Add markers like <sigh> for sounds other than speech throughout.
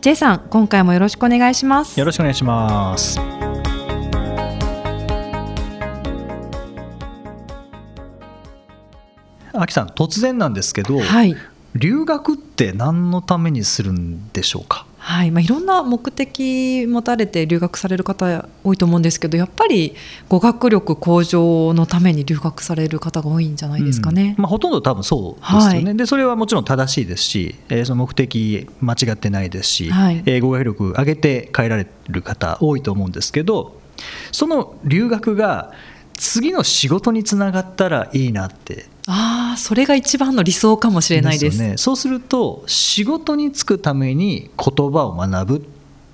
J さん今回もよろしくお願いします。よろしくお願いします。あきさん突然なんですけど、はい。留学って何のためにするんでしょうか？はいまあ、いろんな目的持たれて留学される方多いと思うんですけどやっぱり語学力向上のために留学される方が多いんじゃないですかね。うんまあ、ほとんど多分そうですよね、はい。でそれはもちろん正しいですし、えーその目的間違ってないですし、はい。えー語学力上げて帰られる方多いと思うんですけどその留学が次の仕事につながったらいいなってああそれが一番の理想かもしれないです。よね、そうすると仕事に就くために言葉を学ぶっ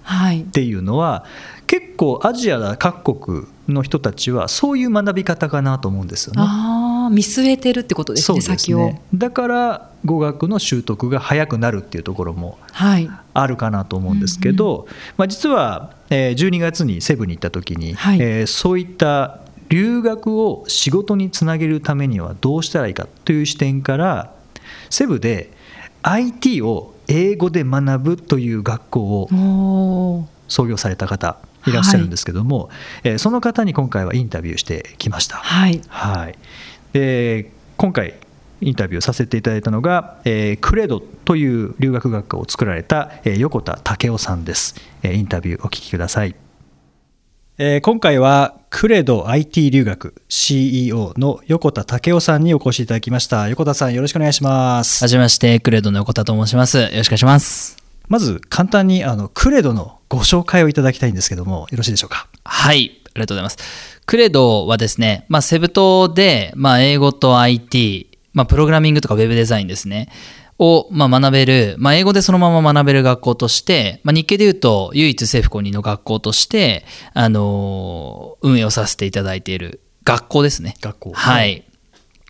はいていうのは結構アジア各国の人たちはそういう学び方かなと思うんですよね。ああ見据えてるってことですね先を。だから語学の習得が早くなるっていうところもはいあるかなと思うんですけど、まあ、実はえー12月にセブンに行った時に、はいえーそういった留学を仕事につなげるためにはどうしたらいいかという視点からセブで IT を英語で学ぶという学校を創業された方いらっしゃるんですけども、えーその方に今回はインタビューしてきました。はい。はい、で今回インタビューさせていただいたのが、えークレドという留学学科を作られた、えー横田武雄さんです、えーインタビューお聞きください、えー今回はクレド IT 留学 CEO の横田武雄さんにお越しいただきました横田さんよろしくお願いしますはじめまして、クレドの横田と申します。よろしくお願いします。まず簡単にあのクレドのご紹介をいただきたいんですけどもよろしいでしょうか？はい、ありがとうございます。クレドはですね、まあ、セブ島で、まあ、英語と IT、まあ、プログラミングとかウェブデザインですね、を、まあ、学べる、まあ、英語でそのまま学べる学校として、まあ、日系でいうと唯一政府公認の学校として、あのー運営をさせていただいている学校ですね。学校。はい。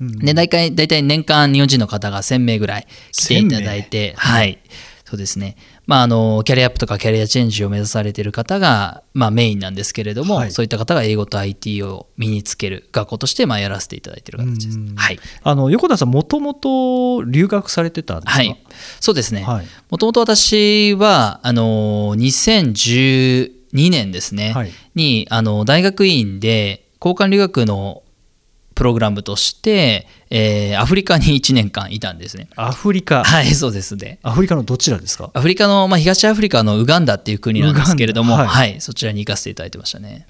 で大体大体年間日本人の方が1000名ぐらい来ていただいて、はい、そうですね、まあ、あのキャリアアップとかキャリアチェンジを目指されている方が、まあ、メインなんですけれども、はい。そういった方が英語と IT を身につける学校として、まあ、やらせていただいている形です。うん。はい。あの横田さんもともと留学されてたんですか？はい、そうですね。はい。もともと私はあの2012年ですね、はい。にあの大学院で交換留学のプログラムとして、えーアフリカに1年間いたんですね。アフリカ。はい、そうですね。アフリカのどちらですか？アフリカの、まあ、東アフリカのウガンダっていう国なんですけれども、ウガンダははいい、そちらに行かせていただいてましたね。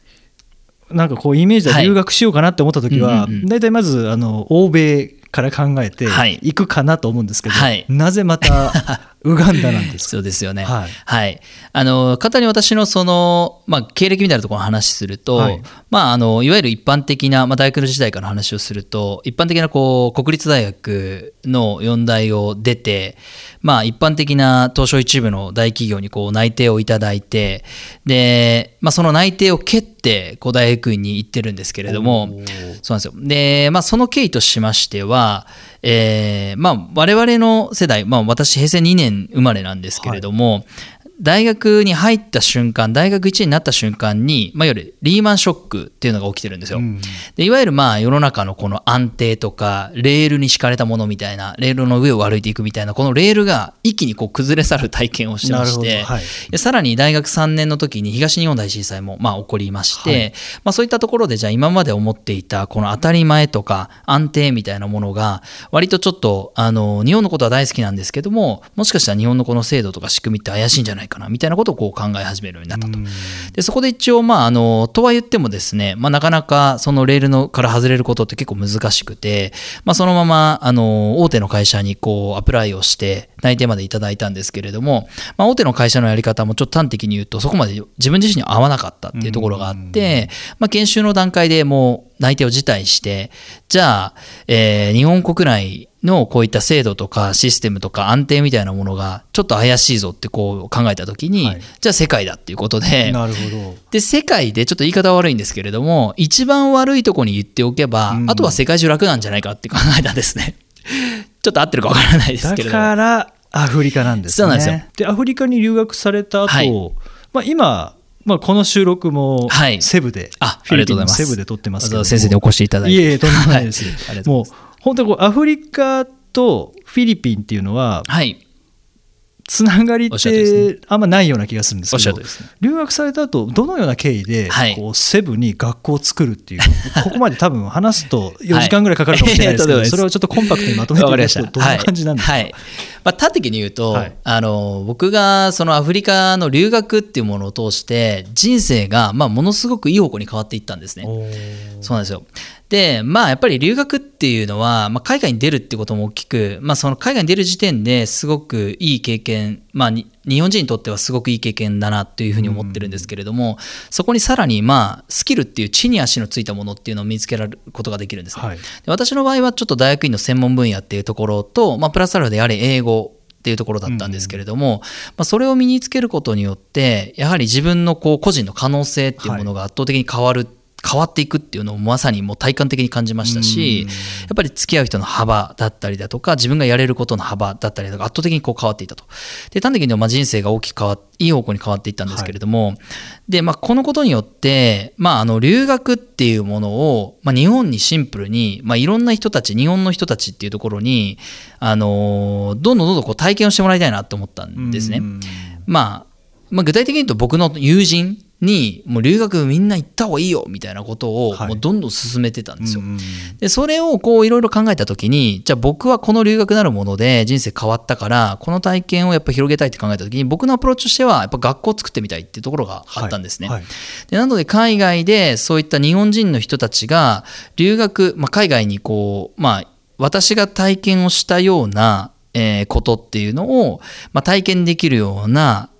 なんかこうイメージで留学しようかなって思った時は、大体まずあの欧米から考えてはい。行くかなと思うんですけど、はい。なぜまたウガンダなんですか？そうですよね。はいはい。あの、簡単に私のその、まあ、経歴みたいなところの話すると、はいまあ、あの、いわゆる一般的な、まあ、大学の時代から話をすると、一般的な、こう、国立大学の四大を出て、まあ、一般的な東証一部の大企業にこう内定をいただいて、で、まあ、その内定を蹴って、こう、大学院に行ってるんですけれども、そうなんですよ。で、まあ、その経緯としましては、えーまあ、我々の世代、まあ、私、平成2年生まれなんですけれども、大学に入った瞬間、大学1年になった瞬間に、まあ、いわゆるリーマンショックっていうのが起きてるんですよ。うん。でいわゆるまあ世の中のこの安定とかレールに敷かれたものみたいなレールの上を歩いていくみたいなこのレールが一気にこう崩れ去る体験をしてまして、はい。でさらに大学3年の時に東日本大震災もまあ起こりまして、はい。まあ、そういったところでじゃあ今まで思っていたこの当たり前とか安定みたいなものが割とちょっとあの日本のことは大好きなんですけどももしかしたら日本のこの制度とか仕組みって怪しいんじゃないかなみたいなことをこう考え始めるようになったと。でそこで一応まああのとは言ってもですね、まあ、なかなかそのレールのから外れることって結構難しくて、まあ、そのままあの大手の会社にこうアプライをして内定までいただいたんですけれども、まあ、大手の会社のやり方もちょっと端的に言うとそこまで自分自身に合わなかったっていうところがあって、まあ、研修の段階でもう内定を辞退してじゃあ、えー日本国内のこういった制度とかシステムとか安定みたいなものがちょっと怪しいぞってこう考えた時に、はい。じゃあ世界だっていうことでなるほど。で世界でちょっと言い方は悪いんですけれども一番悪いとこに言っておけば、うん。あとは世界中楽なんじゃないかって考えたんですね。<laughs> ちょっと合ってるかわからないですだけれども。からアフリカなんですね。そうなんですよ。でアフリカに留学された後、はい。まあ今まあ、この収録もはい。セブで、あフィリピンありがとうございます。のセブで撮ってますけども。先生にお越しいただいて。いえいえとんでもないです、<laughs> もう本当にこうアフリカとフィリピンっていうのははい。つながりってあんまないような気がするんですけどね。留学された後どのような経緯ではい。こうセブに学校を作るっていうここまで多分話すと4時間ぐらいかかるかもしれないですけは <laughs> いどそれをちょっとコンパクトにまとめてい。ただくとどんな感じなんですか、はい。はい。まあ、端的に言うと、はい。あの僕がそのアフリカの留学っていうものを通して人生がまあものすごくいい方向に変わっていったんですね。そうなんですよ。で、まあやっぱり留学っていうのは、まあ、海外に出るってことも大きく、まあその海外に出る時点ですごくいい経験、まあに日本人にとってはすごくいい経験だなというふうに思ってるんですけれども、そこにさらにまあスキルっていう地に足のついたものっていうのを見つけられることができるんですね。はいで私の場合はちょっと大学院の専門分野っていうところと、まあ、プラスアルファでやはり英語っていうところだったんですけれども、まあ、それを身につけることによってやはり自分のこう個人の可能性っていうものが圧倒的に変わる、変わっていくっていうのをまさにもう体感的に感じましたし、やっぱり付き合う人の幅だったりだとか自分がやれることの幅だったりだとか圧倒的にこう変わっていたと。で端的にはまあ人生が大きく変わっいい方向に変わっていったんですけれども、でまあ、このことによって、まあ、あの留学っていうものを、まあ、日本にシンプルに、まあ、いろんな人たち日本の人たちっていうところに、あのどんどんどんどんこう体験をしてもらいたいなと思ったんですね。うんまあ、まあ、具体的に言うと僕の友人にもう留学みんな行った方がいいよみたいなことをはいもうどんどん進めてたんですよ。うんでそれをこういろいろ考えた時にじゃあ僕はこの留学なるもので人生変わったからこの体験をやっぱ広げたいって考えた時に僕のアプローチとしてはやっぱ学校を作ってみたいっていうところがあったんですね。はいはいでなので海外でそういった日本人の人たちが留学、まあ、海外にこう、まあ、私が体験をしたような、えーことっていうのを、まあ、体験できるような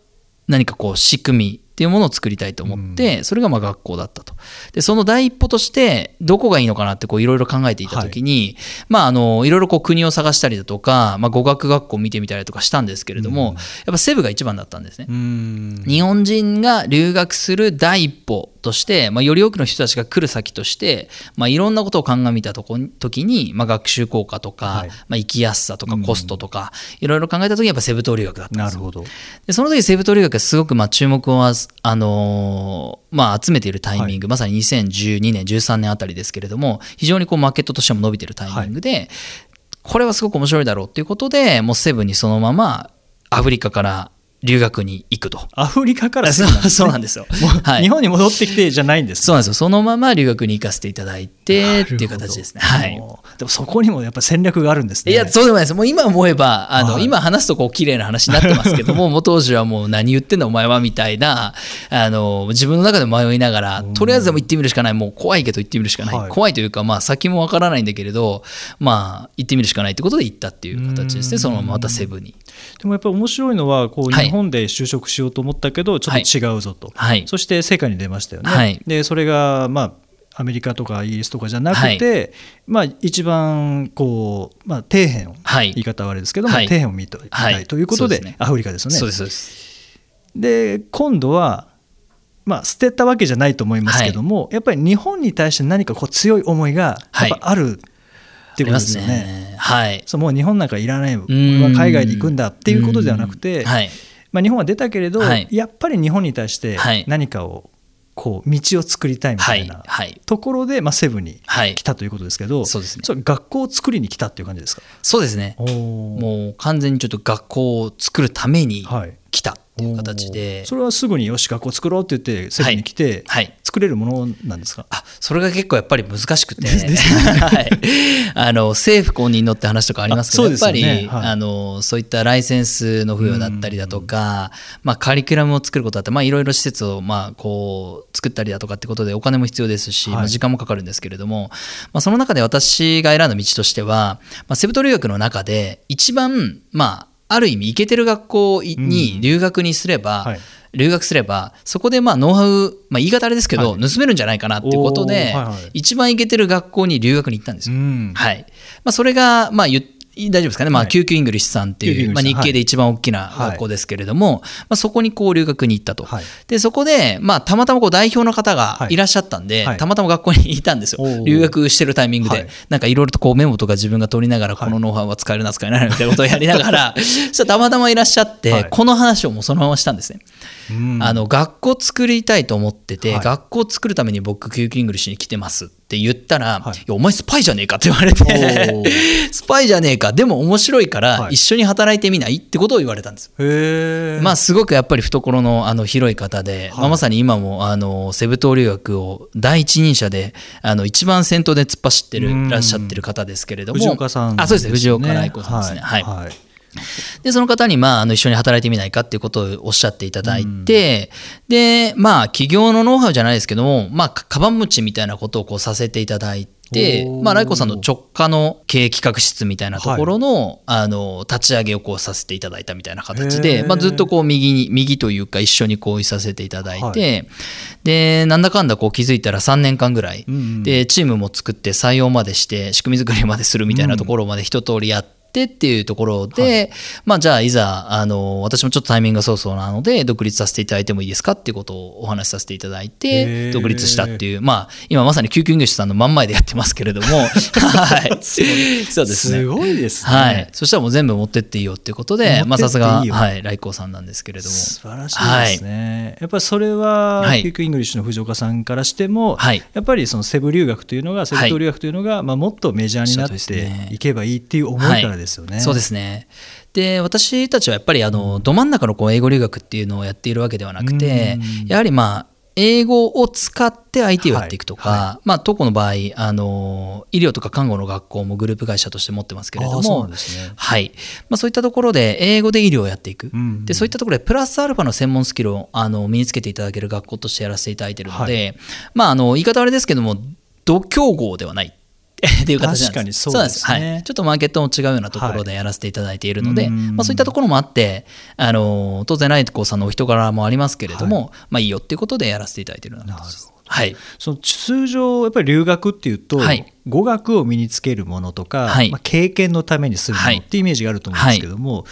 何かこう仕組みっていうものを作りたいと思って、それがまあ学校だったと。でその第一歩としてどこがいいのかなってこういろいろ考えていた時に、まああのいろいろこう国を探したりだとか、まあ、語学学校を見てみたりとかしたんですけれども、やっぱセブが一番だったんですね。うん日本人が留学する第一歩として、まあ、より多くの人たちが来る先として、まあ、いろんなことを鑑みたとこ時に、まあ、学習効果とか、はい。まあ、生きやすさとかコストとか、いろいろ考えた時にやっぱセブ島留学だったんですよ。なるほど。でその時セブ島留学がすごくまあ注目をあのーまあ、集めているタイミング、まさに2012年13年あたりですけれども非常にこうマーケットとしても伸びているタイミングで、これはすごく面白いだろうということでもうセブにそのままアフリカから留学に行くと。アフリカからそうそうなんですよ。はい日本に戻ってきてじゃないんですそうなんですよ。そのまま留学に行かせていただいてっていう形ですね。はい。でもそこにもやっぱ戦略があるんですねいや、そうでもないです。もう今思えば、あの、はい今話すとこう綺麗な話になってますけども、もう当時はもう何言ってんだお前はみたいな、あの、自分の中で迷いながら、とりあえずでも行ってみるしかない。もう怖いけど行ってみるしかない。はい怖いというか、まあ先もわからないんだけれど、まあ行ってみるしかないってことで行ったっていう形ですね。そのまままたセブンに。でもやっぱり面白いのはこうはい。日本で就職しようと思ったけどちょっと違うぞと、はい。そして世界に出ましたよね、はい。でそれがまあアメリカとかイギリスとかじゃなくて、まあ、一番こう、まあ、底辺を、はい。言い方はあれですけども、はい。底辺を見たはい。いということで,、ですね。アフリカですよね。で今度は、まあ、捨てたわけじゃないと思いますけども、やっぱり日本に対して何かこう強い思いがやっぱあるっていうことですよね。ね。はい。そうもう日本なんかいらない俺んは海外に行くんだっていうことではなくて、はい。まあ、日本は出たけれど、はいやっぱり日本に対してはい何かをこう道を作りたいみたはいい。なはい。ところで、まあ、セブンにはい来。たということですけど、そうですねれ学校を作りに来たっていう感じですか？そうですね。ももう完全にちょっと学校を作るためにはい来たっていう形で、それはすぐによし学校作ろうって言ってセブンに来て、はい。作れるものなんですか？あそれが結構やっぱり難しくて、ですです <laughs> はい、あの政府公認のって話とかありますけど、あやっぱり、はい。あのそういったライセンスの付与だったりだとか、まあ、カリキュラムを作ることだって、まあ、いろいろ施設をまあこう作ったりだとかってことでお金も必要ですし、はい。まあ、時間もかかるんですけれども、まあ、その中で私が選んだ道としては、まあ、セブ島留学の中で一番、まあ、ある意味イケてる学校に留学にすれば、はい。留学すればそこでまあノウハウ、まあ、言い方あれですけど、はい。盗めるんじゃないかなっていうことで、はいはい。一番イケてる学校に留学に行ったんですよ。うん。はい。まあ、それがまあ言っ大丈夫ですかね、まあ、はい。 QQ English さんっていう、まあ、日系で一番大きな学校ですけれども、まあ、そこにこう留学に行ったと、はい。でそこで、まあ、たまたまこう代表の方がい。らっしゃったんで、はい。たまたま学校にいたんですよ、留学してるタイミングで、はい。なんかいろいろとこうメモとか自分が取りながら、このノウハウは使えるな、使えないなみたいなことをやりながら、<laughs> そしたらたまたまいらっしゃって、はい。この話をもうそのまましたんですね。うん。あの学校作りたいと思ってて、はい。学校作るために僕、 QQ English に来てますって言ったら、はい。い、やお前スパイじゃねえかって言われて。<laughs> スパイじゃねえか、でも面白いからはい。一緒に働いてみないってことを言われたんです。へえまあ、すごくやっぱり懐のあの広い方で、はい。まあ、まさに今もあのセブ島留学を第一人者であの一番先頭で突っ走ってうん。るらっしゃってる方ですけれども。藤岡さんあそうですね。藤岡ね愛子さんですね。はい。はいでその方に、まあ、あの一緒に働いてみないかっていうことをおっしゃっていただいて、でまあ企業のノウハウじゃないですけども、まあ、かカバン持ちみたいなことをこうさせていただいてまあ、ライコさんの直下の経営企画室みたいなところの,、あの立ち上げをこうさせていただいたみたいな形へで、ー。まあ、ずっとこう右に右というか一緒にこういさせていただいて、でなんだかんだこう気づいたら3年間ぐらい、うんうん。でチームも作って採用までして仕組み作りまでするみたいなところまで一通りやって。っていうところで、まあじゃあいざあの私もちょっとタイミングがそうそうなので独立させていただいてもいいですかっていうことをお話しさせていただいへてー。独立したっていうまあ今まさに QQ English さんの真ん前でやってますけれども <laughs> はい。そうです。ね。すごいですね。はい、そしたらもう全部持ってっていいよっていうことで、まあ、さすが、はい、来光さんなんですけれども。素晴らしいですね、やっぱりそれは、はい。 QQ English の藤岡さんからしても、はい。やっぱりそのセブ留学というのがセブ島留学というのが、まあ、もっとメジャーになっていけばいいっていう思いからですよね。はいそうですね。で私たちはやっぱりあのど真ん中のこう英語留学っていうのをやっているわけではなくてうん。やはりまあ英語を使って IT をやっていくとか、はい。まあ、当校の場合あの医療とか看護の学校もグループ会社として持ってますけれどもんですね。はい。まあ、そういったところで英語で医療をやっていく、うん。でそういったところでプラスアルファの専門スキルをあの身につけていただける学校としてやらせていただいているので、まあ、あの言い方はあれですけども度胸号ではないっていう形なんです。確かにそうですね。はい、ちょっとマーケットも違うようなところでやらせていただいているので、はいまあ、そういったところもあってあの当然ライトさんのお人柄もありますけれども、い。まあ、いいよっていうことでやらせていただいているような形です。はい。その通常やっぱり留学っていうと、はい。語学を身につけるものとか、はい。まあ、経験のためにするものっていうイメージがあると思うんですけども、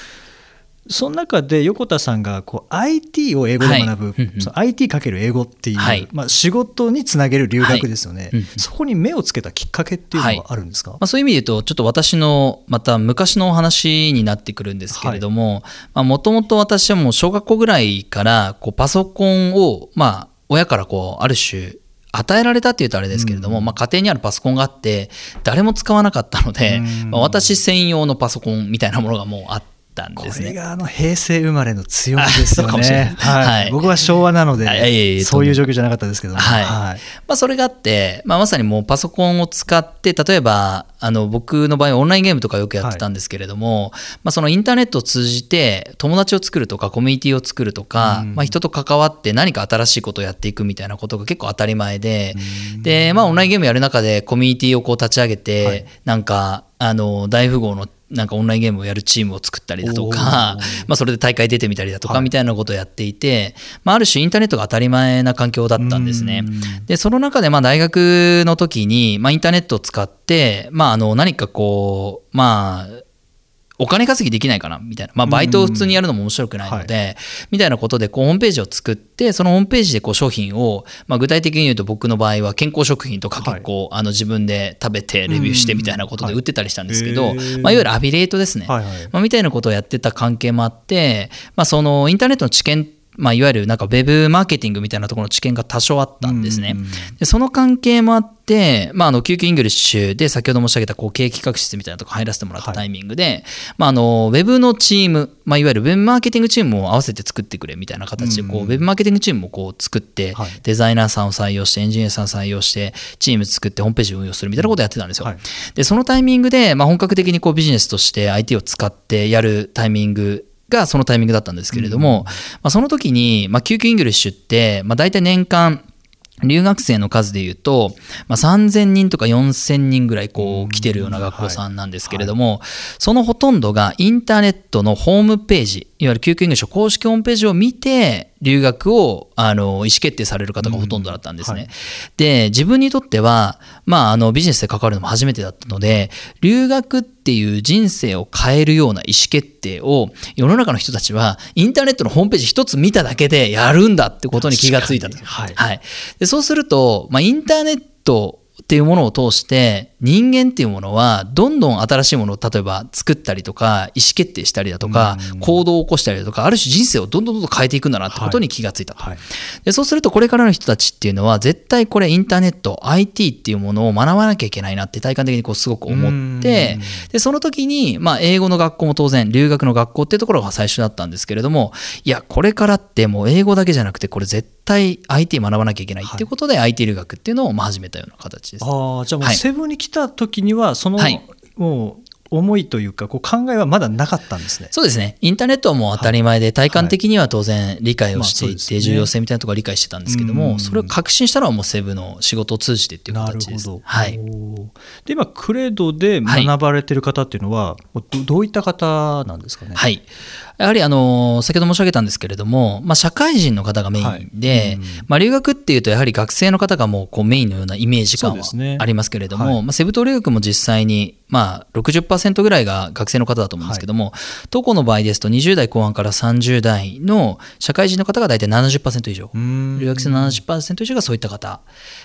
その中で横田さんがこう IT を英語で学ぶ、はい。うんうん。その IT かける英語っていう、はい。まあ、仕事につなげる留学ですよね、はい。うんうんそこに目をつけたきっかけっていうのはあるんですか、まあ、そういう意味で言うとちょっと私のまた昔のお話になってくるんですけれどももともと私はもう小学校ぐらいからこうパソコンをまあ親からこうある種与えられたっていうとあれですけれども、まあ、家庭にあるパソコンがあって誰も使わなかったので、うん。まあ、私専用のパソコンみたいなものがもうあったんこですね。れがあの平成生まれの強みですよね。はい。はい。僕は昭和なのでそういう状況じゃなかったですけども、はい。はい。まあ、それがあって、まあ、まさにもうパソコンを使って例えばあの僕の場合オンラインゲームとかよくやってたんですけれども、まあ、そのインターネットを通じて友達を作るとかコミュニティを作るとか、うん。まあ、人と関わって何か新しいことをやっていくみたいなことが結構当たり前で、で、まあ、オンラインゲームやる中でコミュニティをこう立ち上げて、はい。なんかあの大富豪のなんかオンラインゲームをやるチームを作ったりだとか、まあ、それで大会出てみたりだとかはい。みたいなことをやっていて、まあ、ある種インターネットが当たり前な環境だったんですね。うん。でその中でまあ大学の時に、まあ、インターネットを使って、まあ、あの何かこうまあお金稼ぎできないかなみたいな、まあ、バイトを普通にやるのも面白くないので、みたいなことでこうホームページを作ってそのホームページでこう商品を、まあ、具体的に言うと僕の場合は健康食品とか結構、あの自分で食べてレビューしてみたいなことで売ってたりしたんですけど、うんはいまあ、いわゆるアフィリエイトですね、はいはい。まあ、みたいなことをやってた関係もあって、まあ、そのインターネットの知見まあ、いわゆるなんかウェブマーケティングみたいなところの知見が多少あったんですね。うんでその関係もあって、まあ、あの QQ English で先ほど申し上げたこう経営企画室みたいなとこ入らせてもらったタイミングで、まあ、あのウェブのチーム、まあ、いわゆるウェブマーケティングチームを合わせて作ってくれみたいな形でこう、うん。ウェブマーケティングチームをこう作って、はい。デザイナーさんを採用してエンジニアさんを採用してチーム作ってホームページを運用するみたいなことをやってたんですよ。はい。でそのタイミングで、まあ、本格的にこうビジネスとして IT を使ってやるタイミングがそのタイミングだったんですけれども、まあ、その時に、まあ、 QQ English って、まあ、大体年間留学生の数でいうと、まあ、3000人とか4000人ぐらいこう来てるような学校さんなんですけれども、そのほとんどがインターネットのホームページいわゆる QQ English 公式ホームページを見て、留学をあの意思決定される方がほとんどだったんですね。うんはい、で、自分にとっては、まあ、あのビジネスで関わるのも初めてだったので、留学っていう人生を変えるような意思決定を世の中の人たちはインターネットのホームページ一つ見ただけでやるんだってことに気がついたと。はい、はい、でそうすると、まあ、インターネットっていうものを通して人間っていうものはどんどん新しいものを例えば作ったりとか意思決定したりだとか行動を起こしたりだとかある種人生をどんどんどんどん変えていくんだなってことに気がついたと、はい、でそうするとこれからの人たちっていうのは絶対これインターネット IT っていうものを学ばなきゃいけないなって体感的にこうすごく思ってでその時にまあ英語の学校も当然留学の学校っていうところが最初だったんですけれどもいやこれからってもう英語だけじゃなくてこれ絶対 IT 学ばなきゃいけないっていうことで IT 留学っていうのをまあ始めたような形です。あじゃあもうセブンに来た時にはその、はい、もう思いというかこう考えはまだなかったんですね。そうですね。インターネットはもう当たり前で体感的には当然理解をしていて重要性みたいなところは理解してたんですけどもそれを確信したのはもうセブの仕事を通じてっていう形です。はい、で今クレドで学ばれてる方っていうのは、どういった方なんですかね？はいやはりあの先ほど申し上げたんですけれども、まあ、社会人の方がメインで、はい。うん、まあ、留学っていうとやはり学生の方がもうこうメインのようなイメージ感はありますけれども、ねはい、まあ、セブ島留学も実際にまあ60%ぐらいが学生の方だと思うんですけども、はい、の場合ですと20代後半から30代の社会人の方が大体70%以上。留学生の70%以上がそういった方。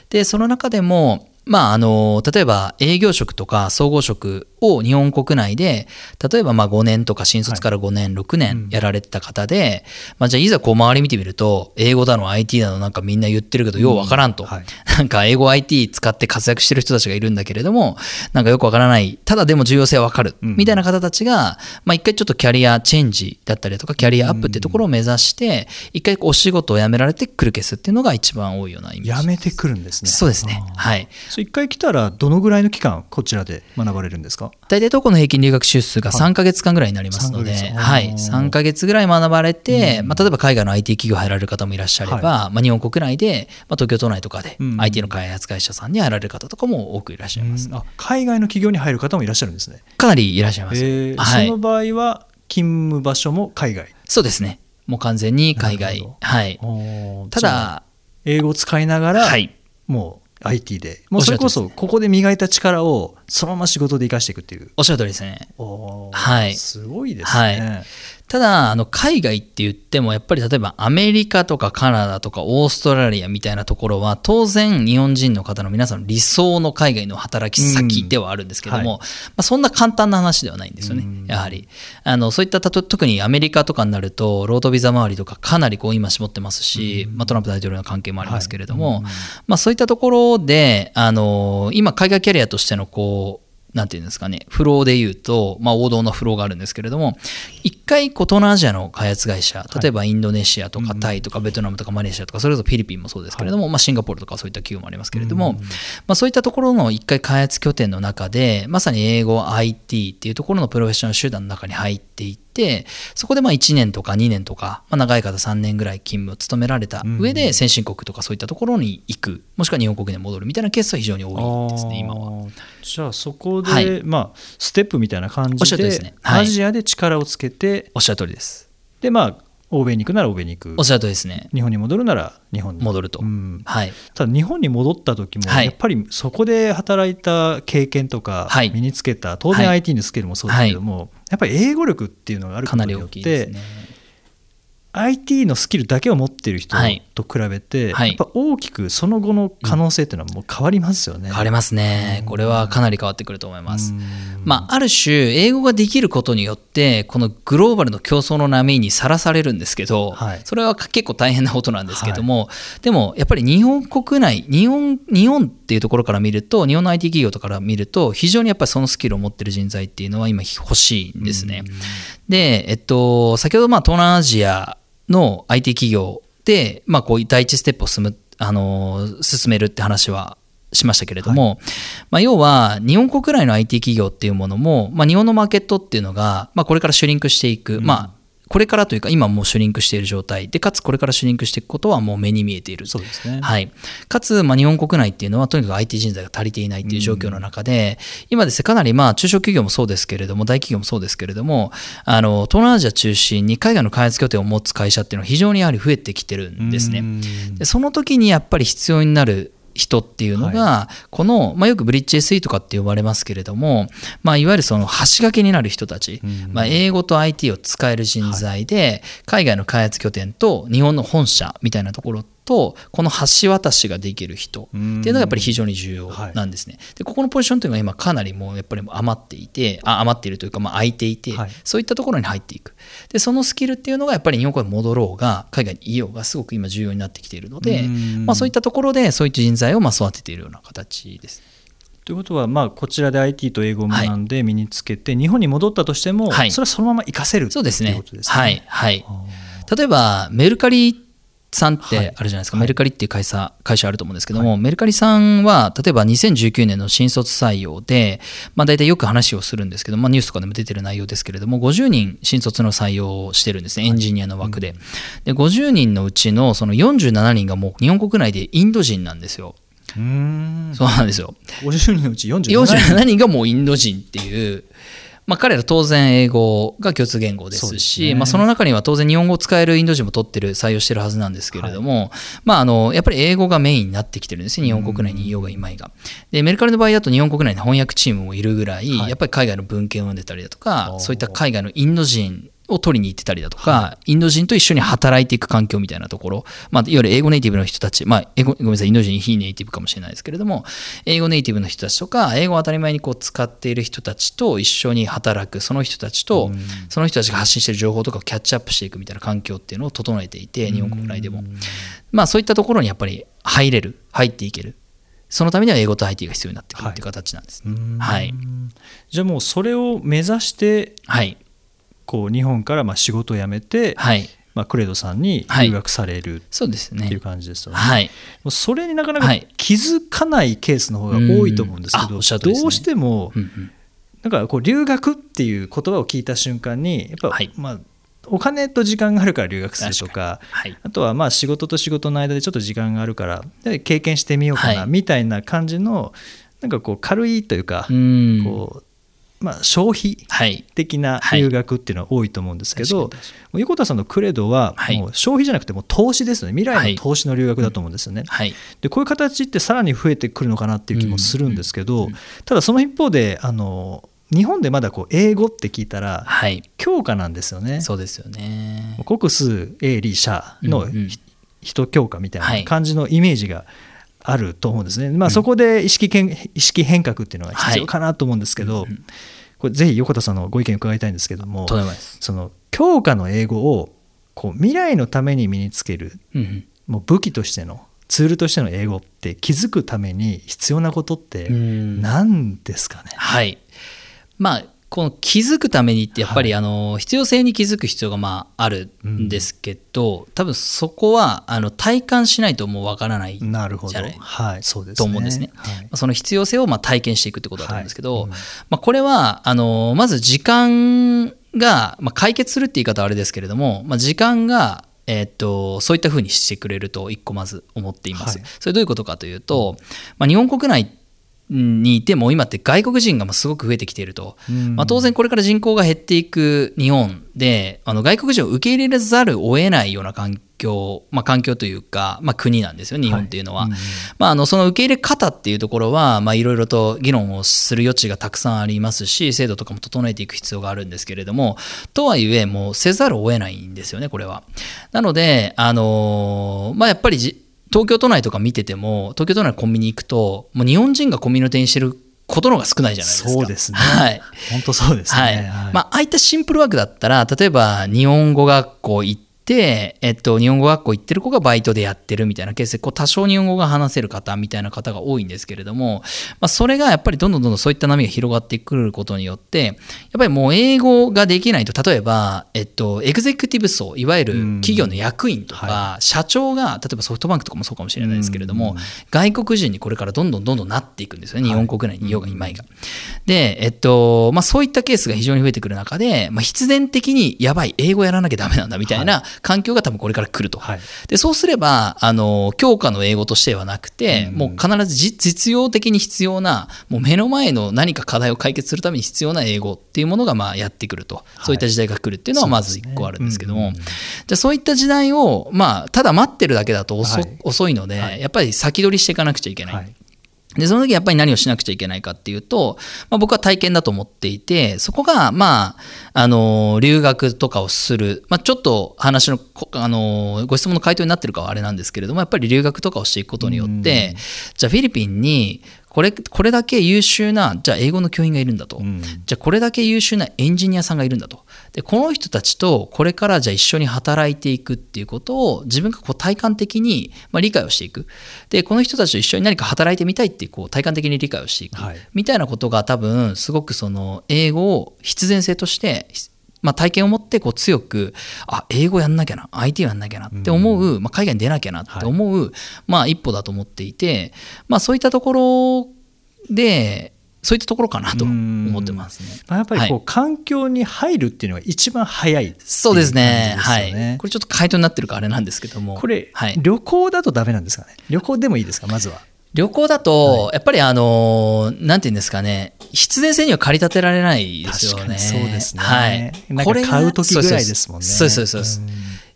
でその中でもまあ、あの例えば営業職とか総合職を日本国内で例えばまあ5年とか新卒から5年、はい、6年やられてた方で、まあ、じゃあいざこう周り見てみると英語だの IT だのなんかみんな言ってるけどようわからんと、うんはい、なんか英語 IT 使って活躍してる人たちがいるんだけれどもなんかよくわからない。ただでも重要性はわかる、みたいな方たちが、まあ、一回ちょっとキャリアチェンジだったりとかキャリアアップってところを目指して一回お仕事を辞められてくるケースっていうのが一番多いようなイメージ。辞めてくるんですね。そうですね。はい。一回来たらどのぐらいの期間こちらで学ばれるんですか？大体当校の平均留学週数が3か月間ぐらいになりますので、はい、3か月ぐらい学ばれて、まあ、例えば海外の IT 企業入られる方もいらっしゃれば、はい、まあ、日本国内で、まあ、東京都内とかで IT の開発会社さんに入られる方とかも多くいらっしゃいます、あ海外の企業に入る方もいらっしゃるんですね。かなりいらっしゃいます、えー。はい、その場合は勤務場所も海外。そうですね。もう完全に海外。はい。ただ英語を使いながら、はい、もう IT で。もうそれこそここで磨いた力をそのまま仕事で生かしていくっていう。おっしゃる通りですね。はい。すごいですね、はいただあの海外って言ってもやっぱり例えばアメリカとかカナダとかオーストラリアみたいなところは当然日本人の方の皆さんの理想の海外の働き先ではあるんですけども、うんはい、まあ、そんな簡単な話ではないんですよね、うん、やはり。あのそういった特にアメリカとかになるとロードビザ周りとかかなりこう今絞ってますし、うん、まあ、トランプ大統領の関係もありますけれども、はい、まあ、そういったところであの今海外キャリアとしてのこうなんていうんですかね、フローで言うと、まあ、王道のフローがあるんですけれども、一回、東南アジアの開発会社、例えばインドネシアとかタイとかベトナムとかマレーシアとか、それこそフィリピンもそうですけれども、まあ、シンガポールとかそういった企業もありますけれども、まあ、そういったところの一回開発拠点の中で、まさに英語、IT っていうところのプロフェッショナル集団の中に入っていって、てそこでまあ1年とか2年とか、まあ、長い方3年ぐらい勤務を務められた上で先進国とかそういったところに行く。もしくは日本国に戻るみたいなケースは非常に多いですね今は。じゃあそこで、はい、まあステップみたいな感じで、ね。はい、アジアで力をつけておっしゃる通りです。でまあ欧米に行くなら欧米に行く。おっしゃるとですね。日本に戻るなら日本に。戻ると、うん、はい、ただ日本に戻った時も、やっぱりそこで働いた経験とか身につけた、当然 IT のスキルもそうですけども、やっぱり英語力っていうのがあることによって、ね、IT のスキルだけを持っている人と比べて、はい、やっぱ大きくその後の可能性っていうのはもう変わりますよね。変わりますね。これはかなり変わってくると思います。まあ、ある種英語ができることによってこのグローバルの競争の波にさらされるんですけど、はい、それは結構大変なことなんですけども、はい、でもやっぱり日本国内日本日本っていうところから見ると日本の IT 企業とから見ると非常にやっぱりそのスキルを持ってる人材っていうのは今欲しいんですね。で、えっと、先ほどまあ東南アジアの IT 企業で、まあ、こう第一ステップを進む、あの進めるって話はしましたけれども、はい、まあ、要は日本国内の IT 企業っていうものも、まあ、日本のマーケットっていうのが、まあ、これからシュリンクしていく、うん、まあこれからというか今もうシュリンクしている状態でかつこれからシュリンクしていくことはもう目に見えているそうですね。はい、かつ、まあ、日本国内っていうのはとにかく IT 人材が足りていないっていう状況の中で、今ですねかなりまあ中小企業もそうですけれども大企業もそうですけれどもあの東南アジア中心に海外の開発拠点を持つ会社っていうのは非常にやはり増えてきてるんですね。でその時にやっぱり必要になる人っていうのが、この、まあ、よくブリッジ SE とかって呼ばれますけれども、まあ、いわゆるその橋掛けになる人たち、まあ、英語と IT を使える人材で、海外の開発拠点と日本の本社みたいなところとこの橋渡しができる人っていうのがやっぱり非常に重要なんですね。でここのポジションというのは今かなりもうやっぱり余っていてあ余っているというかまあ空いていて、はい。そういったところに入っていく。でそのスキルっていうのがやっぱり日本に戻ろうが海外にいようがすごく今重要になってきているので、うん。まあ、そういったところでそういった人材をまあ育てているような形です。ということは、まあ、こちらで IT と英語を学んで身につけて、日本に戻ったとしても、はい。それはそのまま活かせるそうですね。ということですね。はい。はいあ例えばメルカリさんっはい。てあるじゃないですか、メルカリっていう会社会社あると思うんですけども、メルカリさんは例えば2019年の新卒採用で、まあ、大体よく話をするんですけど、まあ、ニュースとかでも出てる内容ですけれども50人新卒の採用をしてるんですね。エンジニアの枠で,、で50人のうちのその47人がもう日本国内でインド人なんですよ。うーん。そうなんですよ。50人のうち47人。47人がもうインド人っていう、まあ、彼ら当然英語が共通言語ですしね。まあ、その中には当然日本語を使えるインド人も取ってる採用してるはずなんですけれども、まあ、あのやっぱり英語がメインになってきてるんですね日本国内にいようがいまいが。でメルカリの場合だと日本国内に翻訳チームもいるぐらい、はい。やっぱり海外の文献を読んでたりだとかそういった海外のインド人を取りに行ってたりだとか、インド人と一緒に働いていく環境みたいなところ、まあ、いわゆる英語ネイティブの人たち、まあ、英語ごめんなさい、インド人非ネイティブかもしれないですけれども、英語ネイティブの人たちとか、英語を当たり前にこう使っている人たちと一緒に働く、その人たちと、その人たちが発信している情報とかをキャッチアップしていくみたいな環境っていうのを整えていて、日本国内でも。まあ、そういったところにやっぱり入れる、入っていける。そのためには英語と IT が必要になってくるっていう形なんですね。うんはい。じゃあもうそれを目指してはい。こう日本からまあ仕事を辞めて、はい。まあ、クレドさんに留学されるそうですねっていう。感じですよね。はい。それになかなかはい気づかないケースの方が多いと思うんですけど、どうしてもなんかこう留学っていう言葉を聞いた瞬間にやっぱ、はいまあお金と時間があるから留学するとかはい。あとはまあ仕事と仕事の間でちょっと時間があるからで経験してみようかなはいみたいな感じのなんかこう軽いというか、うん。こうまあ、消費はい。的な留学っていうのは多いと思うんですけど、確かに確かもう横田さんのクレドははいもう消費じゃなくてもう投資ですよね未はい来の投資の留学だと思うんですよね。はい。でこういう形ってさらに増えてくるのかなっていう気もするんですけど、ただその一方であの日本でまだこう英語って聞いたらはい。教科なんですよね。そうですよね。国数英理社のうんうんひ一教科みたいはない感じのイメージがあると思うんですね。まあ、そこで意識けん意識変革っていうのが必要かなと思うんですけど、うんうんこれぜひ横田さんのご意見伺いたいんですけども。その教科の英語をこう未来のために身につけるうんうんもう武器としてのツールとしての英語って気づくために必要なことってうん何ですかね、はい。まあ、この気づくためにってやっぱり、はあの必要性に気づく必要がまああるんですけど、多分そこはあの体感しないともうわからないなるほど。じゃない？はい。そうですね。と思うんですね。はい。まあその必要性をまあ体験していくってことだと思うんですけど、はい。うんまあ、これはあのまず時間が、まあ、解決するって言い方はあれですけれども、まあ、時間がえーっとそういったふうにしてくれると一個まず思っています。はい。それどういうことかというと、まあ、日本国内にいても今って外国人がまあすごく増えてきていると、うんまあ、当然これから人口が減っていく日本であの外国人を受け入れざるを得ないような環境、まあ、環境というか、まあ、国なんですよ日本っていうのは。はいうんまあ、あのその受け入れ方っていうところは、まあ、いろいろと議論をする余地がたくさんありますし制度とかも整えていく必要があるんですけれどもとはいえもうせざるを得ないんですよねこれは。なので、あのまあ、やっぱりじ東京都内とか見てても東京都内のコンビニ行くともう日本人がコミュニティにしてることの方が少ないじゃないですか。そうですね。はい。本当そうですね、はい。まあ、ああいったシンプルワークだったら例えば日本語学校行っで、えっと、日本語学校行ってる子がバイトでやってるみたいなケース。でこう多少日本語が話せる方みたいな方が多いんですけれども、まあ、それがやっぱりどんどんどんどんそういった波が広がってくることによってやっぱりもう英語ができないと例えば、えっと、エグゼクティブ層いわゆる企業の役員とか、は社長が例えばソフトバンクとかもそうかもしれないですけれども、外国人にこれからどんどんどんどんなっていくんですよね日本国内にいようがいまいが。で、えっとまあ、そういったケースが非常に増えてくる中で、まあ、必然的にやばい英語やらなきゃダメなんだみたいな環境が多分これから来ると。はい。でそうすればあの教科の英語としてはなくて、もう必ずじ実用的に必要なもう目の前の何か課題を解決するために必要な英語っていうものがまあやってくると、そういった時代が来るっていうのはまず一個あるんですけども、じゃあそういった時代を、まあ、ただ待ってるだけだと遅,、はい。遅いので、はい。やっぱり先取りしていかなくちゃいけない。はいでその時やっぱり何をしなくちゃいけないかっていうと、まあ、僕は体験だと思っていてそこがまああの留学とかをする、まあ、ちょっと話のこあのご質問の回答になってるかはあれなんですけれどもやっぱり留学とかをしていくことによってじゃあフィリピンにこれこれだけ優秀なじゃあ英語の教員がいるんだと、ん。じゃあこれだけ優秀なエンジニアさんがいるんだと。でこの人たちとこれからじゃあ一緒に働いていくっていうことを自分がこう体感的にまあ理解をしていく。でこの人たちと一緒に何か働いてみたいってこう体感的に理解をしていく、はい。みたいなことが多分すごくその英語を必然性としてまあ、体験を持ってこう強くあ英語やんなきゃな IT やんなきゃなって思う、まあ、海外に出なきゃなって思う、まあ、一歩だと思っていて、まあ、そういったところでそういったところかなと思ってますね。まあやっぱりこう、はい。環境に入るっていうのが一番早いいうそうですね。はい。これちょっと回答になってるかあれなんですけども。これ、はい、旅行だとダメなんですかね？旅行でもいいですか？まずは旅行だと、やっぱりあの、なんていうんですかね、必然性には駆り立てられないですよね。そうですね。はい。これが買う時ぐらいですもんね。そうそうそうそううん。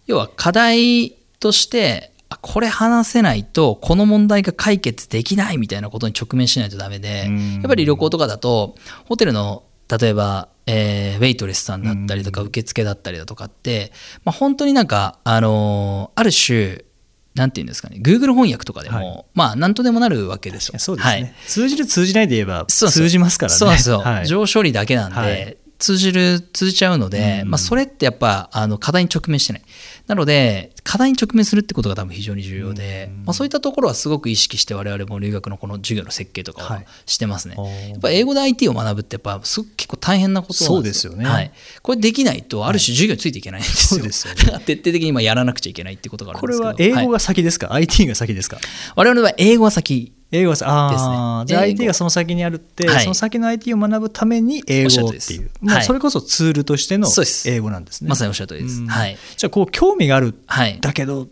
要は課題として、あこれ話せないと、この問題が解決できないみたいなことに直面しないとダメで、うん。やっぱり旅行とかだと、ホテルの例えば、えーウェイトレスさんだったりとか、受付だったりだとかって、まあ、本当になんか、あのーある種、なんていうんですかね、Google 翻訳とかでも、はい。まあ、なんとでもなるわけですよ。そうですね、はい。通じる通じないで言えば通じますからね。そうなんですよ、はい。情処理だけなんで、はい通じる通じちゃうので、うん。まあ、それってやっぱあの課題に直面してない。なので課題に直面するってことが多分非常に重要で、まあ、そういったところはすごく意識して我々も留学のこの授業の設計とかははい。してますね、おー。やっぱ英語で IT を学ぶってやっぱすごく結構大変なことなんですよ。そうですよね。はい、これできないとある種授業についていけないんですよ,、そうですよね。<laughs> 徹底的に今やらなくちゃいけないっていうことがあるんこれですけど。は英語はいが先ですか、IT が先ですか？我々は英語は先英語はさあー。じゃあ IT がその先にあるって、はい。その先の IT を学ぶために英語っていう。とりです。もうはい。それこそツールとしての英語なんですね。まさにおっしゃる通りです、うん。はい。じゃあこう興味がある。はい。だけど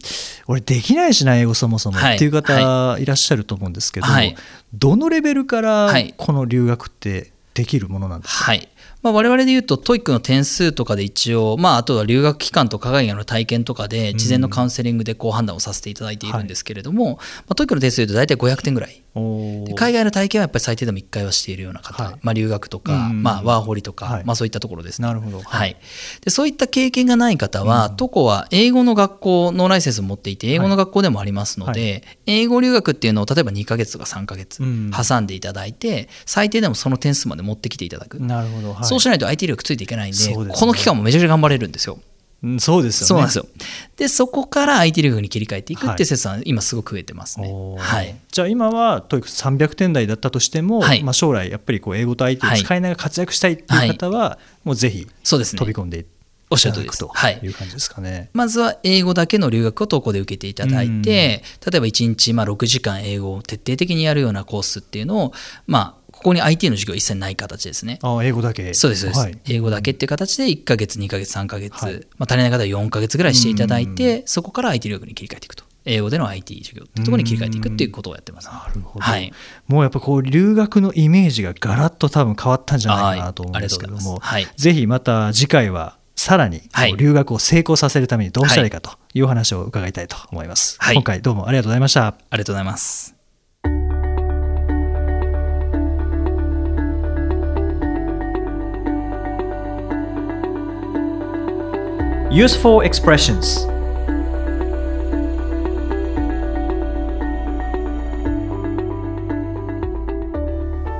俺できないしな英語そもそもはいっていう方いらっしゃると思うんですけど、はい。どのレベルからはい。この留学ってできるものなんですか、はいまあ、我々で言うと、 TOEIC の点数とかで一応、まあ、あとは留学期間とか海外の体験とかで、事前のカウンセリングでこう判断をさせていただいているんですけれども、まあ、 TOEIC の点数で大体500点ぐらい。海外の体験はやっぱり最低でも1回はしているような方、はい。まあ、留学とか、うんまあ、ワーホリとか、はい。まあ、そういったところですね。なるほど。はい、でそういった経験がない方は、当校は英語の学校のライセンスを持っていて、英語の学校でもありますので、英語留学っていうのを例えば2ヶ月とか3ヶ月うん挟んでいただいて、最低でもその点数まで持ってきていただく。なるほど、はい。そうしないと IT 力ついていけないんで、ね。この期間もめちゃくちゃ頑張れるんですよ。うんそうですよね。そうなんですよ。で、そこから IT 力に切り替えていくはいっていう説は今すごく増えてますね。はい。じゃあ今は TOEIC300 点台だったとしても、はいまあ、将来やっぱりこう英語と IT を使いながら活躍したいっていう方は、もうぜひそうですね飛び込んでいおっしゃると通りですはいいう感じですかね。まずは英語だけの留学を投稿で受けていただいて、例えば1日まあ6時間英語を徹底的にやるようなコースっていうのを、まあ、ここに IT の授業一切ない形ですね。あ英語だけ。そうですそうです、はい。英語だけっていう形で1ヶ月2ヶ月3ヶ月、はい。まあ、足りない方は4ヶ月ぐらいしていただいて、そこから IT 留学に切り替えていくと。英語での IT 授業ってところに切り替えていくっていうことをやってます、なるほど、はい。もうやっぱこう留学のイメージがガラッと多分変わったんじゃないかなと思うんですけども、はい。ぜひまた次回はさらに留学を成功させるためにどうしたらいいかというお話を伺いたいと思います、はい。今回どうもありがとうございました。ありがとうございます。Useful expressions.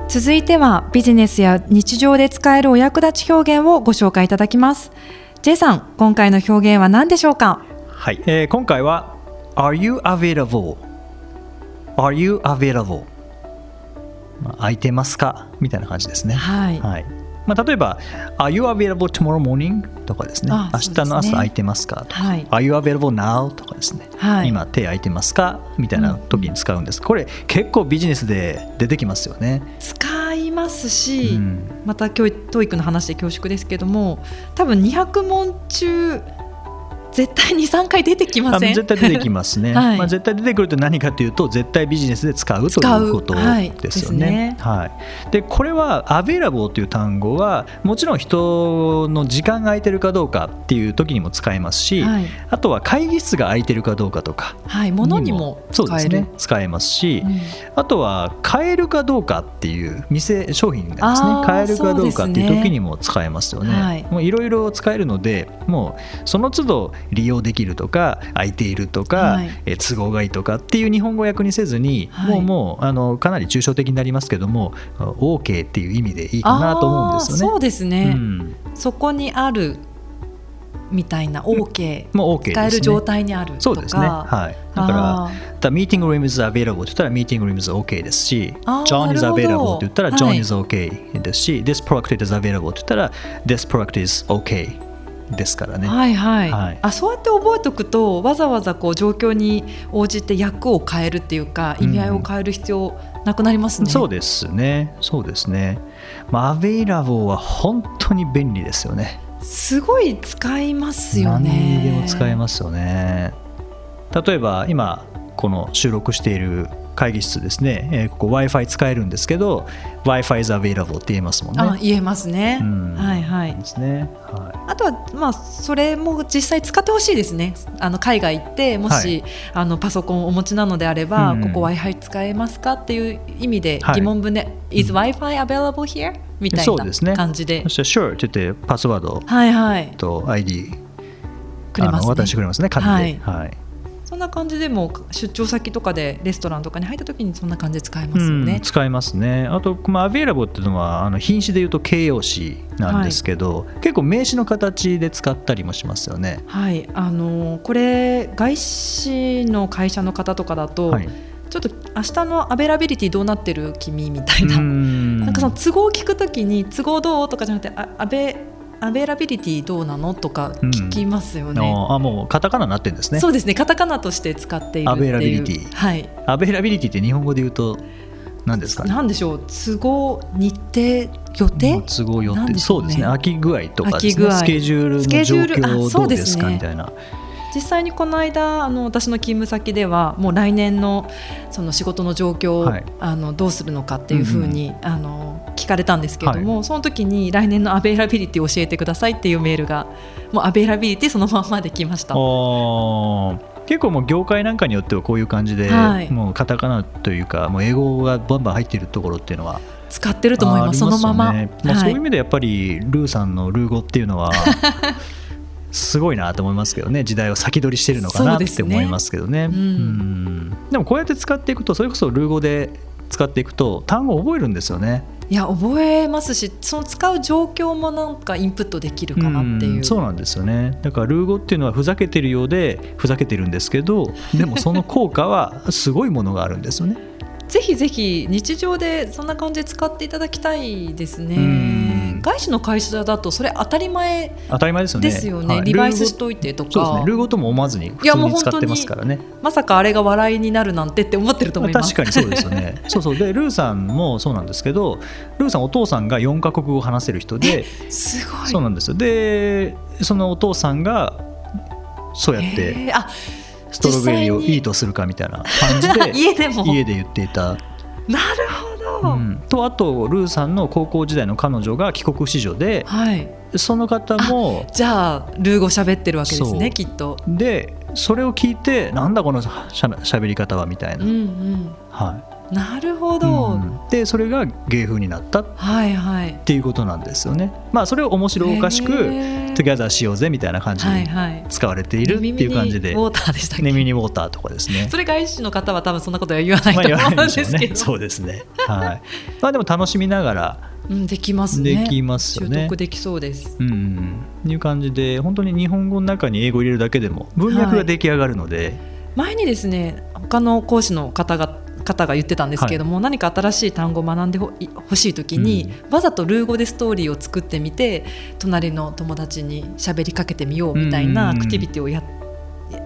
続いてはビジネスや日常で使えるお役立ち表現をご紹介いただきます。J さん今回の表現は何でしょうか？はい、えー今回は Are you available? Are you available? まあ空いてますか？みたいな感じですね。はい。はいまあ、例えば Are you available tomorrow morning? とかですね。あ明日の朝空いてますか？とか、はい Are you available now? とかですね。はい今手空いてますか？みたいな時に使うんです。これ結構ビジネスで出てきますよね。使いますし、うんまた教育の話で恐縮ですけども多分200問中絶対23回出てきまあせん。絶対出てきますね、<laughs> はい。まあ、絶対出てくると何かというと絶対ビジネスで使うと使いううことはいですよね。ですねはい、でこれは「available」という単語はもちろん人の時間が空いてるかどうかっていう時にも使えますし、はい。あとは会議室が空いてるかどうかとかはい。物にも使えるそうですね使えますし、うん。あとは買えるかどうかっていう店商品がですね買えるかどうかっていう時にも使えますよね。はい。もういろいろ使えるのでもうその都度利用できるとか空いているとか、はい。えー都合がいいとかっていう日本語訳にせずに、はい。もうもうあのかなり抽象的になりますけども OK っていう意味でいいかなと思うんですよね。そうですね、うん。そこにあるみたいな OK、もう OK ね。使える状態にあるそうですね。はい。だからあ、The meeting room is available って言ったら meeting room is OK ですし、John is available って言ったらはい。John is OK ですし、This product is available って言ったら This product is OK ですからね。はいはい、はいあそうやって覚えておくとわざわざこう状況に応じて訳を変えるっていうか意味合いを変える必要なくなりますね。そうですね。そうですね。まあ、available は本当に便利ですよね。すごい使いますよね。でも使えますよね。例えば今この収録している会議室ですね、えーここ Wi-Fi 使えるんですけど Wi-Fi is available って言えますもんね。あ言えますね。うんはいはい。ですね。はあとはまあそれも実際使ってほしいですね。あの海外行ってもし、あのパソコンをお持ちなのであれば、うんここ Wi-Fi 使えますかっていう意味ではい疑問文で、Is Wi-Fi available here? みたいそうですねな感じでい。そしたら Sure って言ってパスワードはいはいと ID くれますね。渡してくれますね、紙で。はいそんな感じでも出張先とかでレストランとかに入った時にそんな感じで使えますようんね。使えますね。あと、まあ、available っていうのはあの品詞で言うと形容詞なんですけど、結構名詞の形で使ったりもしますよね。はい、あのーこれ外資の会社の方とかだと、はい、ちょっと明日の availability どうなってる君みたいな、ななんかその都合を聞くときに都合どうとかじゃなくてあアベ availability どうなの？とか聞きますよね。あもうカタカナになってるんですね。そうですねカタカナとして使っている。 availability。はい。 availability って日本語で言うと何ですかね？なんでしょう？都合日程？予定？都合よって、なんでしょね。そううですね。空き具合とかね。スケジュールのスケジ状ュールあ況そうでね。どうですすかみたいな。実際にこの間あの私の勤務先ではもう来年のその仕事の状況を、はい。あのどうするのかっていうふうに、あの聞かれたんですけれども、その時に来年の availability を教えてくださいっていうメールがもう availability そのまんまできました。結構もう業界なんかによってはこういう感じで、はい。もうカタカナというかもう英語がバンバン入っているところっていうのは使ってると思います。そのまま。まあ、はい。そういう意味でやっぱりルーさんのルー語っていうのは <laughs> すごいなと思いますけどね。時代を先取りしてるのかなって思いますけどね。うん。うん。でもこうやって使っていくとそれこそルー語で使っていくと単語を覚えるんですよねいや覚えますしその使う状況もなんかインプットできるかなっていう。んそうなんですよねだからルー語っていうのはふざけてるようでふざけてるんですけどでもその効果はすごいものがあるんですよね <laughs> ぜひぜひ日常でそんな感じで使っていただきたいですうんね。外資の会社だとそれ当たり前当たり前ですよね。ですよね。はい。リバイスしといてとそうですね。か、ルー語とも思わずに普通に使ってますからね。まさかあれが笑いになるなんてって思ってると思います。確かにそうですよね。<laughs> そうそう。でルーさんもそうなんですけどルーさんお父さんが4カ国語を話せる人ですごい。そうなんですよ。でそのお父さんがそうやってへーあストロベリーをいいとするかみたいな感じで <laughs> 家でも。家で言っていた、なる。うん、とあとルーさんの高校時代の彼女が帰国子女ではい。その方もじゃあルー語喋ってるわけですねきっと。でそれを聞いてなんだこのしゃしゃべり方はみたいな、うんうん。はいなるほど。うんでそれが芸風になったっはいはい。ていうことなんですよね。まあそれを面白おかしく together しようぜみたいな感じではいはい。使われているっていう感じで、寝耳にウォーターでしたっけ？ネミニウォーターとかですね。それ外資の方は多分そんなことは言わないと思うんですけど。そうですね。はい。まあでも楽しみながらうん、できますねできますよね習得できそうですうんいう感じで本当に日本語の中に英語を入れるだけでも文脈が出来上がるので、前にですね他の講師の方が方が言ってたんですけれども、何か新しい単語を学んでほしい時に、わざとルー語でストーリーを作ってみて隣の友達に喋りかけてみようみたいなアクティビティをや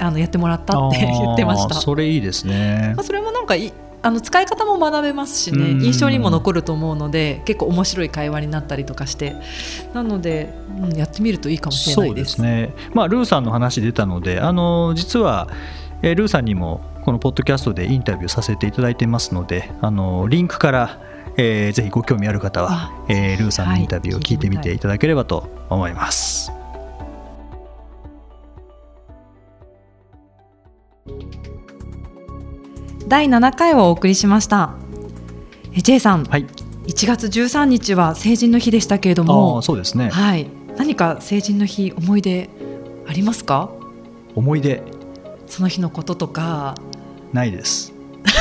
あのやってもらったって言ってました。それいいですね。まあ、それもなんかいあの使い方も学べますしねうん。印象にも残ると思うので結構面白い会話になったりとかして。なので、うん、やってみるといいかもしれなそいうでですすね、まあ、ルーさんの話出たのであの実は、えールーさんにもこのポッドキャストでインタビューさせていただいてますのであのリンクから、えーぜひご興味ある方はあ、えールーさんのインタビューをはい聞いてみていただければと思います。第7回をお送りしました。え J さん、はい、1月13日は成人の日でしたけれどあもーそうですね。はい、何か成人の日思い出ありますか？思い出。その日のこととかないです。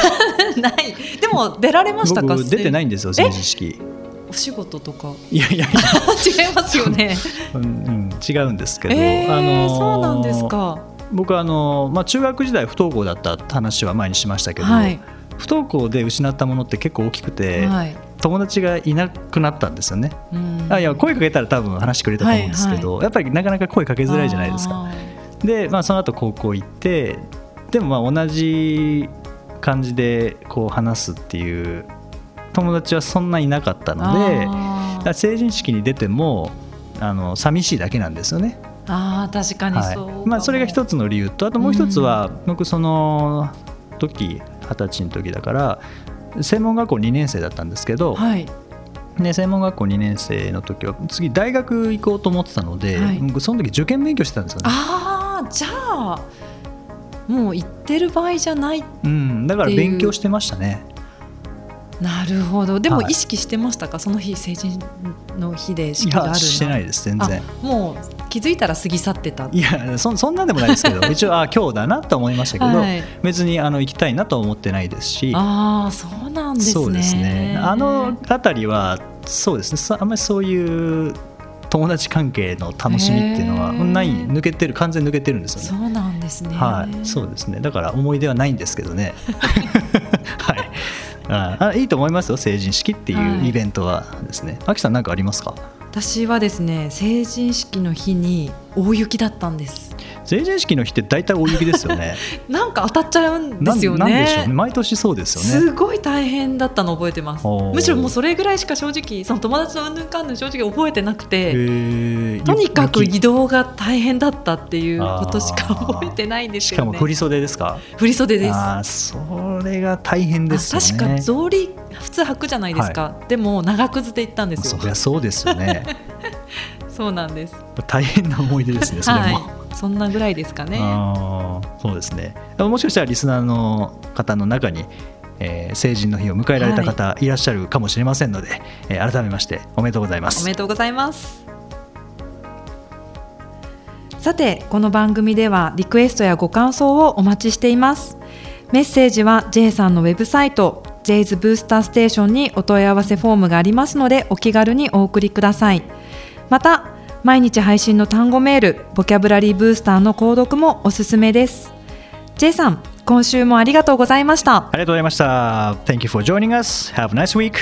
<laughs> ない。でも出られましたか？僕出てないんですよ成人式。お仕事とか？いやいやいや、<laughs> 違いますよね。<laughs> うんうん、違うんですけど、えーあのーそうなんですか。僕はあのー、まあ、中学時代不登校だったって話は前にしましたけど、はい。不登校で失ったものって結構大きくて、はい。友達がいなくなったんですよね。うん。あいや声かけたら多分話してくれたと思うんですけど、やっぱりなかなか声かけづらいじゃないですか。あで、まあ、その後高校行ってでもまあ同じ感じでこう話すっていう友達はそんないなかったー。ので成人式に出てもあの寂しいだけなんですよね。あー確かにはい。そうかも、まあ、それが一つの理由とあともう一つは、僕その時二十歳の時だから専門学校2年生だったんですけど、はい。ね、専門学校2年生の時は次大学行こうと思ってたので、はい。僕その時受験勉強してたんですよね。ああじゃあもう行ってる場合じゃないうん、だから勉強してましたね。なるほど。でもはい。意識してましたか、その日成人の日でい式があるしてないです全然。あもう気づいたら過ぎ去ってた。いやそそんなんでもないですけど <laughs> 一応あ今日だなと思いましたけど、はい。別にあの行きたいなとは思ってないですし。ああそうなんですね。そうですね。あの辺りはそうですね。さあんまりそういう友達関係の楽しみっていうのはない抜けてる完全に抜けてるんですよね。ですねはい、そうですね。だから思い出はないんですけどね。<laughs> はい。ああいいと思いますよ成人式っていはいうイベントはですね。あきさん何かありますか？私はですね成人式の日に大雪だったんです成人式の日って大体大雪ですよね。<laughs> なんか当たっちゃうんですよね。ね毎年そうですよね。すごい大変だったの覚えてますむしろもうそれぐらいしか正直その友達のうんぬんかんぬん正直覚えてなくてとにかく雪移動が大変だったっていうことしか覚えてないんですねかも振り袖ですか？振り袖ですそれが大変ですよね。あ確か草履普通履くじゃないですか、でも長靴で行ったんですよ。そりゃそうですよね。<laughs> そうなんです。大変な思い出ですね。それも。はいそんなぐらいですかね。そうですね。もしかしたらリスナーの方の中に、えー成人の日を迎えられた方い。らっしゃるかもしれませんので、えー改めましておめでとうございまおすめでとうございます。さてこの番組ではリクエストやご感想をお待ちしています。メッセージは J さんのウェブサイト J's ブースターステーションにお問い合わせフォームがありますのでお気軽にお送りください。また毎日配信の単語メールボキャブラリーブースターの購読もおすすめです。J さん今週もありがとうございました。ありがとうございました。Thank you for joining us. Have a nice week.